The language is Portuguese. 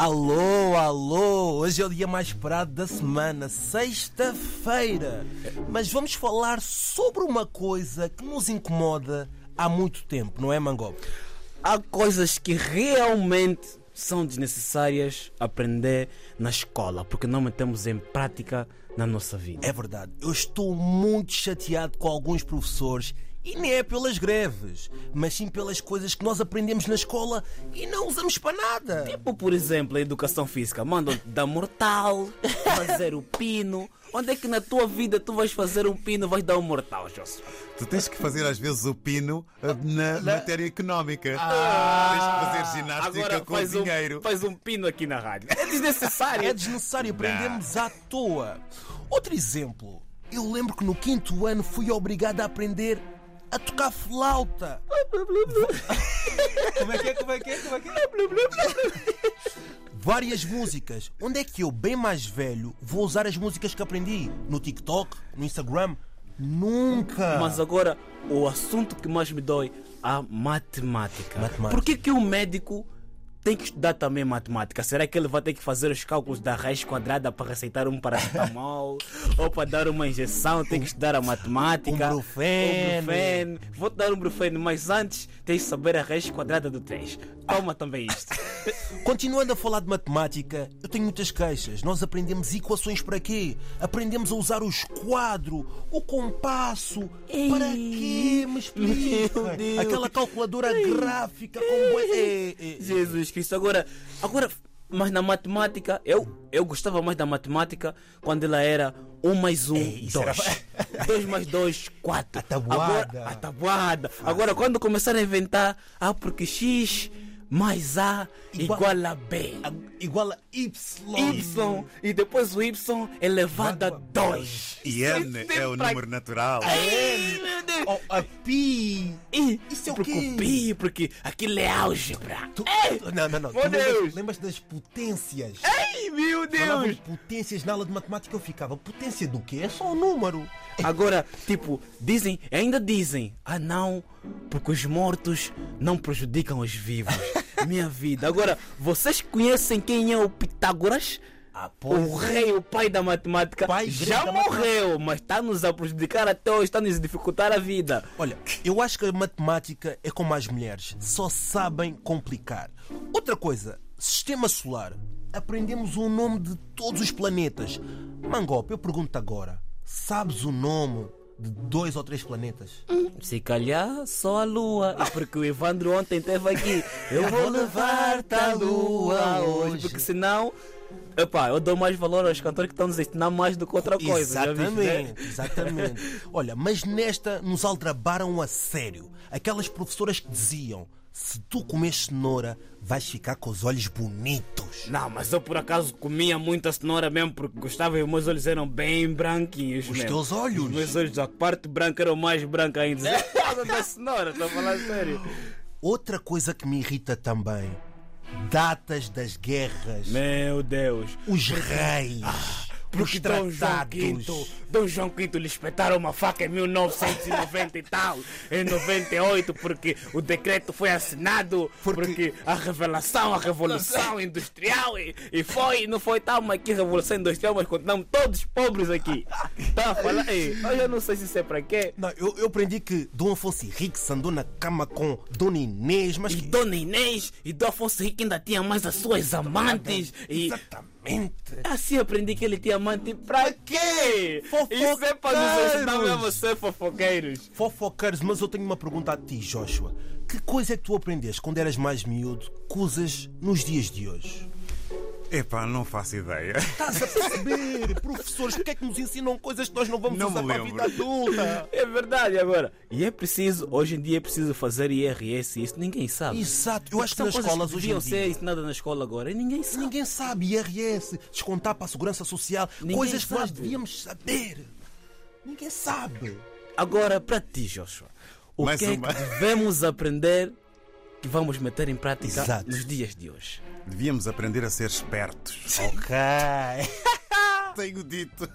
Alô, alô! Hoje é o dia mais esperado da semana, sexta-feira. Mas vamos falar sobre uma coisa que nos incomoda há muito tempo, não é, Mangop? Há coisas que realmente são desnecessárias aprender na escola, porque não metemos em prática na nossa vida. É verdade, eu estou muito chateado com alguns professores e nem é pelas greves, mas sim pelas coisas que nós aprendemos na escola e não usamos para nada. Tipo, por exemplo, a educação física. Mandam dar mortal, fazer o pino. Onde é que na tua vida tu vais fazer um pino, vais dar um mortal, Joshua? Tu tens que fazer às vezes o pino eh, na matéria económica. Tens que fazer ginástica Agora com faz o um, dinheiro. faz um pino aqui na rádio. É desnecessário. É desnecessário, aprendemos à toa. Outro exemplo, eu lembro que no quinto ano fui obrigado a aprender a tocar flauta. Como é que é? Como é que é? Como é que é? Várias músicas. Onde é que eu, bem mais velho, vou usar as músicas que aprendi? No TikTok? No Instagram? Nunca! Mas agora, o assunto que mais me dói, a matemática. Matemática. Por que, que o médico tem que estudar também matemática? Será que ele vai ter que fazer os cálculos da raiz quadrada para receitar um paracetamol? ou para dar uma injeção tem que estudar a matemática? Um brufeno. Um brufeno. Vou-te dar um brufeno, mas antes tens de saber a raiz quadrada do 3. Toma também isto. Continuando a falar de matemática, eu tenho muitas queixas. Nós aprendemos equações para quê? Aprendemos a usar o esquadro, o compasso. Ei, para quê? Me explica. Aquela calculadora gráfica com bué- É, é, é. Jesus Cristo. Agora, agora, mas na matemática, eu, eu gostava mais da matemática quando ela era 1 mais 1, isso 2. era- 2 mais 2, 4. A tabuada. Agora, a tabuada. Agora, quando começaram a inventar, ah, porque X mais A Igual- igual, a B. Igual a Y. Y e depois o Y elevado a 2. E N é o número natural. Ai, meu Deus. Oh, a pi. E, Isso é o porque quê? pi, porque aquilo é álgebra. Tu- Não, não, não. Meu Deus. lembras das potências? Ai, meu Deus. de potências na aula de matemática, eu ficava. Potência do quê? É só um número. Agora, tipo, dizem, ainda dizem, ah não, porque os mortos não prejudicam os vivos. Minha vida. Agora, vocês conhecem quem é o Pitágoras? Ah, O rei, o pai da matemática, Pai já da morreu, mas está-nos a prejudicar até hoje, está-nos a dificultar a vida. Olha, eu acho que a matemática é como as mulheres, só sabem complicar. Outra coisa, sistema solar. Aprendemos o nome de todos os planetas. Mangop, eu pergunto agora: sabes o nome de dois ou três planetas? Se calhar só a lua. E porque o Evandro ontem esteve aqui. Eu vou levar-te à lua hoje. Porque senão. Epá, eu dou mais valor aos cantores que estão nos ensinar mais do que outra coisa. viste, né? Exatamente, exatamente. Olha, mas nesta nos aldrabaram a sério. Aquelas professoras que diziam: se tu comes cenoura, vais ficar com os olhos bonitos. Não, mas eu por acaso comia muita cenoura mesmo porque gostava e os meus olhos eram bem branquinhos. Os mesmo. teus olhos? Os meus olhos, a parte branca era mais branca ainda. É por causa da cenoura, estou a falar sério. Outra coisa que me irrita também: datas das guerras. Meu Deus. Os reis. Porque Dom João. V, Dom João V lhe espetaram uma faca em 1990 e tal, em 98, porque o decreto foi assinado, Porque- porque, a revelação, a revolução industrial, e, e foi, não foi tal, mas que revolução industrial, mas continuamos todos pobres aqui. Tá a falar? Ei, eu não sei se isso é para quê. Não, eu, eu aprendi que Dom Afonso Henriques andou na cama com Dona Inês, mas E que. Dona Inês e Dom Afonso Henrique ainda tinha mais as suas amantes. E Exatamente. Assim aprendi que ele tinha amante pra quê? Isso é para nos Fofoqueiros. mesmo a ser fofoqueiros. Fofoqueiros, mas eu tenho uma pergunta a ti, Joshua. Que coisa é que tu aprendeste quando eras mais miúdo usas nos dias de hoje? Epá, não faço ideia. Estás a perceber? Professores, porque é que nos ensinam coisas que nós não vamos Não usar para a vida adulta? É verdade agora. E é preciso, hoje em dia é preciso fazer IRS, isso ninguém sabe. Exato, eu acho que nas escolas que hoje deviam em ser dia. ensinadas na escola agora e ninguém sabe. Ninguém sabe IRS, descontar para a segurança social, Ninguém coisas que nós sabe. devíamos saber. Ninguém sabe. Agora, para ti, Joshua, o Mais que é uma. que devemos aprender que vamos meter em prática Exato. nos dias de hoje? Devíamos aprender a ser espertos. Ok. Tenho dito.